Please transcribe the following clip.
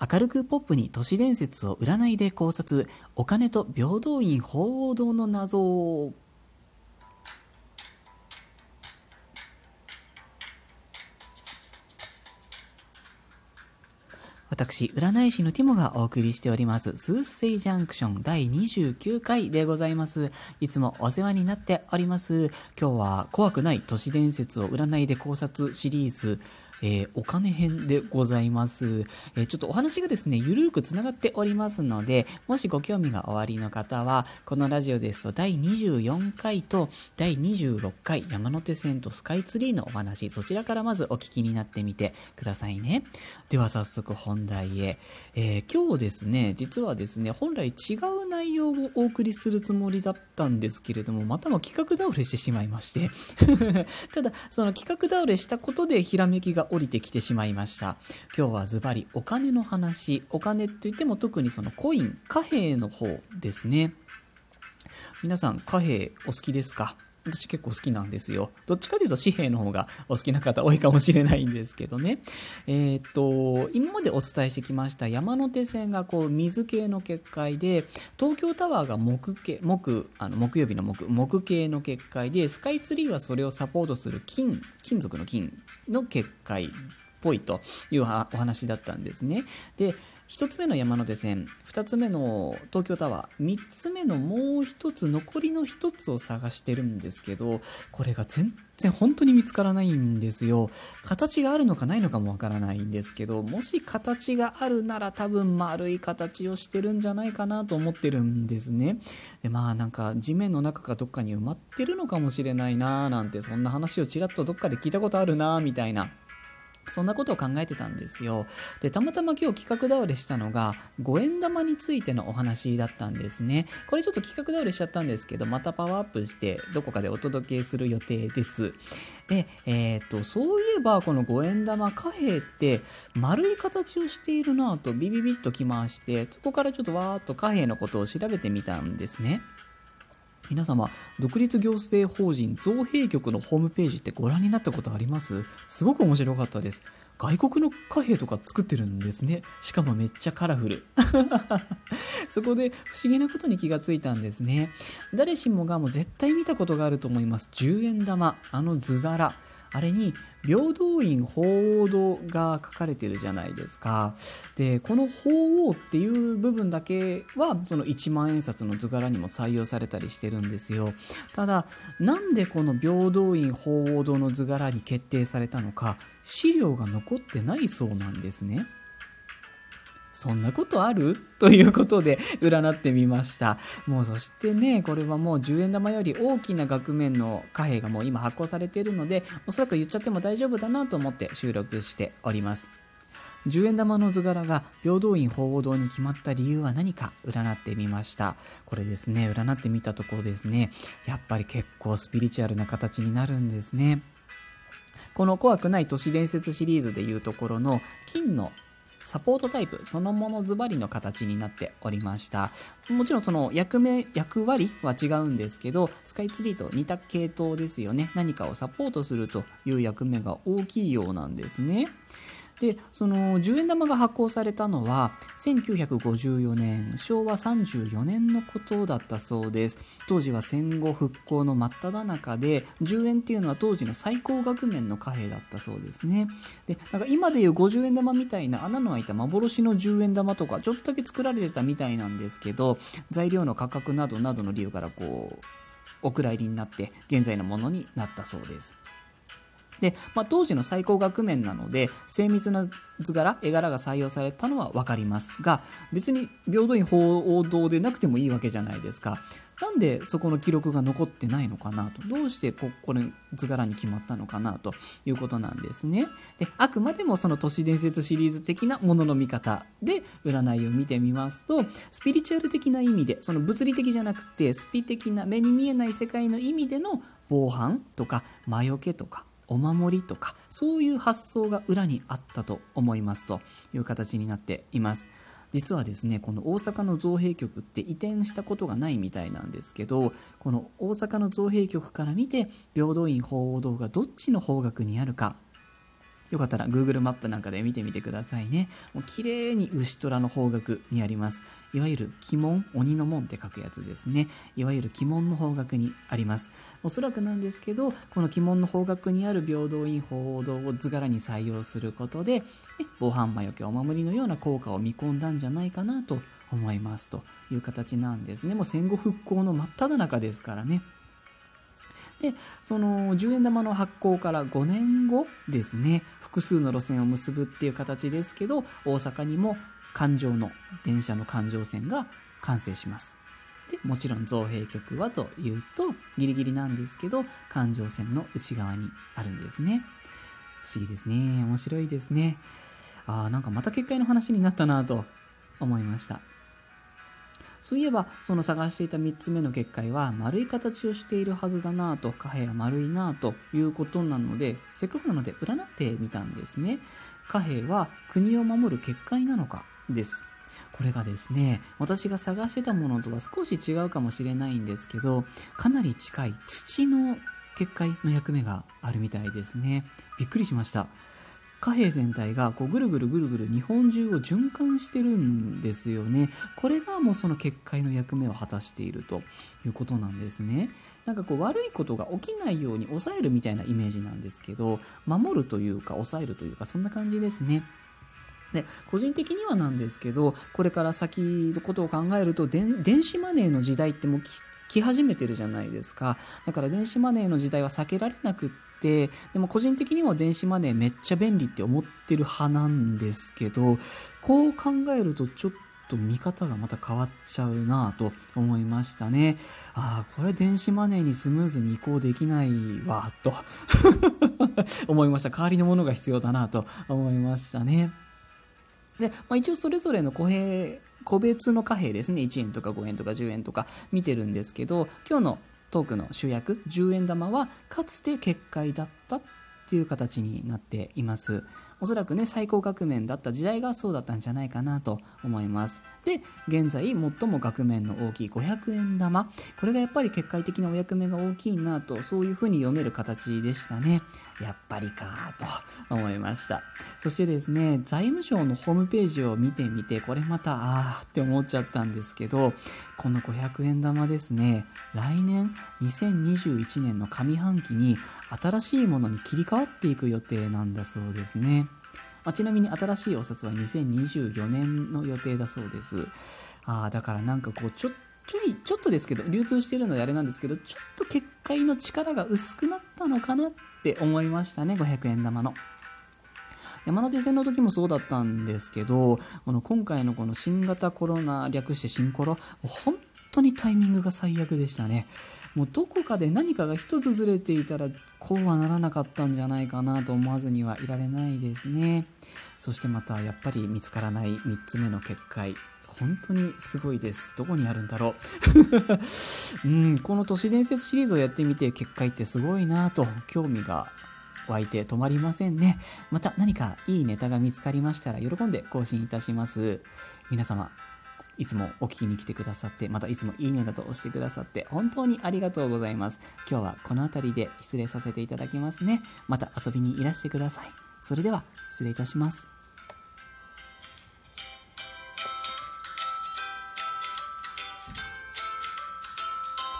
明るくポップに都市伝説を占いで考察お金と平等院鳳凰堂の謎私、占い師のティモがお送りしております、スースセイジャンクション第29回でございます。いつもお世話になっております。今日は怖くない都市伝説を占いで考察シリーズ、えー、お金編でございます。えー、ちょっとお話がですね、ゆるーくつながっておりますので、もしご興味がおありの方は、このラジオですと第24回と第26回山手線とスカイツリーのお話、そちらからまずお聞きになってみてくださいね。では早速本題へ。えー、今日ですね、実はですね、本来違う内容をお送りするつもりだったんですけれども、またも企画倒れしてしまいまして ただ、その企画倒れしたことでひらめきが降りてきてしまいました。今日はズバリお金の話。お金といっても特にそのコイン、貨幣の方ですね。皆さん貨幣お好きですか？私結構好きなんですよ。どっちかというと紙幣の方がお好きな方多いかもしれないんですけどね。えー、っと、今までお伝えしてきました山手線がこう水系の結界で、東京タワーが木系、木、あの木曜日の木、木系の結界で、スカイツリーはそれをサポートする金、金属の金の結界っぽいというお話だったんですね。で、1つ目の山手線2つ目の東京タワー3つ目のもう1つ残りの1つを探してるんですけどこれが全然本当に見つからないんですよ。形があるのかないのかもわからないんですけどもし形があるなら多分丸い形をしてるんじゃないかなと思ってるんですね。でまあなんか地面の中かどっかに埋まってるのかもしれないなーなんてそんな話をちらっとどっかで聞いたことあるなーみたいな。そんなことを考えてたんですよ。で、たまたま今日企画倒れしたのが、5円玉についてのお話だったんですね。これちょっと企画倒れしちゃったんですけど、またパワーアップして、どこかでお届けする予定です。で、えっ、と、そういえば、この5円玉貨幣って、丸い形をしているなぁと、ビビビッときまして、そこからちょっとわーっと貨幣のことを調べてみたんですね。皆様、独立行政法人造幣局のホームページってご覧になったことあります？すごく面白かったです。外国の貨幣とか作ってるんですね。しかもめっちゃカラフル。そこで不思議なことに気がついたんですね。誰しもがもう絶対見たことがあると思います。10円玉、あの図柄。あれに平等院鳳凰堂が書かれてるじゃないですか。で、この鳳凰っていう部分だけはその1万円札の図柄にも採用されたりしてるんですよ。ただ、なんでこの平等院鳳凰堂の図柄に決定されたのか資料が残ってないそうなんですね。そんなことある？ということで占ってみました。もうそしてね、これはもう10円玉より大きな額面の貨幣がもう今発行されているので、おそらく言っちゃっても大丈夫だなと思って収録しております。10円玉の図柄が平等院鳳凰堂に決まった理由は何か？占ってみました。これですね、占ってみたところですね、やっぱり結構スピリチュアルな形になるんですね。この怖くない都市伝説シリーズでいうところの金のサポートタイプそのものズバリの形になっておりました。もちろんその役目、役割は違うんですけど、スカイツリーと似た系統ですよね。何かをサポートするという役目が大きいようなんですね。でその10円玉が発行されたのは1954年昭和34年のことだったそうです。当時は戦後復興の真っ只中で10円っていうのは当時の最高額面の貨幣だったそうですね。でなんか今でいう50円玉みたいな穴の開いた幻の10円玉とかちょっとだけ作られてたみたいなんですけど材料の価格などなどの理由からこうお蔵入りになって現在のものになったそうです。で、まあ、当時の最高額面なので精密な図柄絵柄が採用されたのは分かりますが別に平等院報道でなくてもいいわけじゃないですか。なんでそこの記録が残ってないのかなと。どうしてここれ図柄に決まったのかなということなんですね。であくまでもその都市伝説シリーズ的なものの見方で占いを見てみますとスピリチュアル的な意味でその物理的じゃなくてスピ的な目に見えない世界の意味での防犯とか魔除けとかお守りとかそういう発想が裏にあったと思いますという形になっています。実はですねこの大阪の造幣局って移転したことがないみたいなんですけどこの大阪の造幣局から見て平等院鳳凰堂がどっちの方角にあるかよかったら Google マップなんかで見てみてくださいね。もう綺麗に牛虎の方角にあります。いわゆる鬼門、鬼の門って書くやつですね。いわゆる鬼門の方角にあります。おそらくなんですけど、この鬼門の方角にある平等院報道を図柄に採用することで、防犯魔除けお守りのような効果を見込んだんじゃないかなと思いますという形なんですね。もう戦後復興の真っ只中ですからね。で、その10円玉の発行から5年後ですね、複数の路線を結ぶっていう形ですけど、大阪にも環状の電車の環状線が完成します。で、もちろん造幣局はというと、ギリギリなんですけど、環状線の内側にあるんですね。不思議ですね。面白いですね。ああ、なんかまた結界の話になったなと思いました。そういえば、その探していた3つ目の結界は丸い形をしているはずだなぁと、貨幣は丸いなぁということなので、せっかくなので占ってみたんですね。貨幣は国を守る結界なのかです。これがですね、私が探してたものとは少し違うかもしれないんですけど、かなり近い土の結界の役目があるみたいですね。びっくりしました。貨幣全体がこうぐるぐるぐるぐる日本中を循環してるんですよね。これがもうその結界の役目を果たしているということなんですね。なんかこう悪いことが起きないように抑えるみたいなイメージなんですけど、守るというか抑えるというかそんな感じですね。で個人的にはなんですけどこれから先のことを考えると電子マネーの時代ってもう来始めてるじゃないですかだから電子マネーの時代は避けられなくってでも個人的には電子マネーめっちゃ便利って思ってる派なんですけどこう考えるとちょっと見方がまた変わっちゃうなぁと思いましたね。ああ、これ電子マネーにスムーズに移行できないわ、と 思いました。代わりのものが必要だなと思いましたね。で、まあ、一応それぞれの個幣、個別の貨幣ですね。1円とか5円とか10円とか見てるんですけど、今日のトークの主役10円玉はかつて結界だったっていう形になっています。おそらくね最高額面だった時代がそうだったんじゃないかなと思います。で現在最も額面の大きい500円玉。これがやっぱり結界的なお役目が大きいなとそういうふうに読める形でしたね。やっぱりかと思いました。そしてですね財務省のホームページを見てみてこれまたあーって思っちゃったんですけどこの500円玉ですね来年2021年の上半期に新しいものに切り替わっていく予定なんだそうですねまあ、ちなみに新しいお札は2024年の予定だそうです。ああ、だからなんかこう、ちょ、ちょい、ちょっとですけど、流通してるのであれなんですけど、ちょっと結界の力が薄くなったのかなって思いましたね、500円玉の。山手線の時もそうだったんですけど、この今回のこの新型コロナ略して新コロ、本当にタイミングが最悪でしたね。もうどこかで何かが一つずれていたらこうはならなかったんじゃないかなと思わずにはいられないですね。そしてまたやっぱり見つからない3つ目の結界本当にすごいです。どこにあるんだろう。うんこの都市伝説シリーズをやってみて結界ってすごいなと興味が湧いて止まりませんねまた何かいいネタが見つかりましたら喜んで更新いたします皆様いつもお聞きに来てくださって、またいつもいいねだと押してくださって、本当にありがとうございます。今日はこの辺りで失礼させていただきますね。また遊びにいらしてください。それでは、失礼いたします。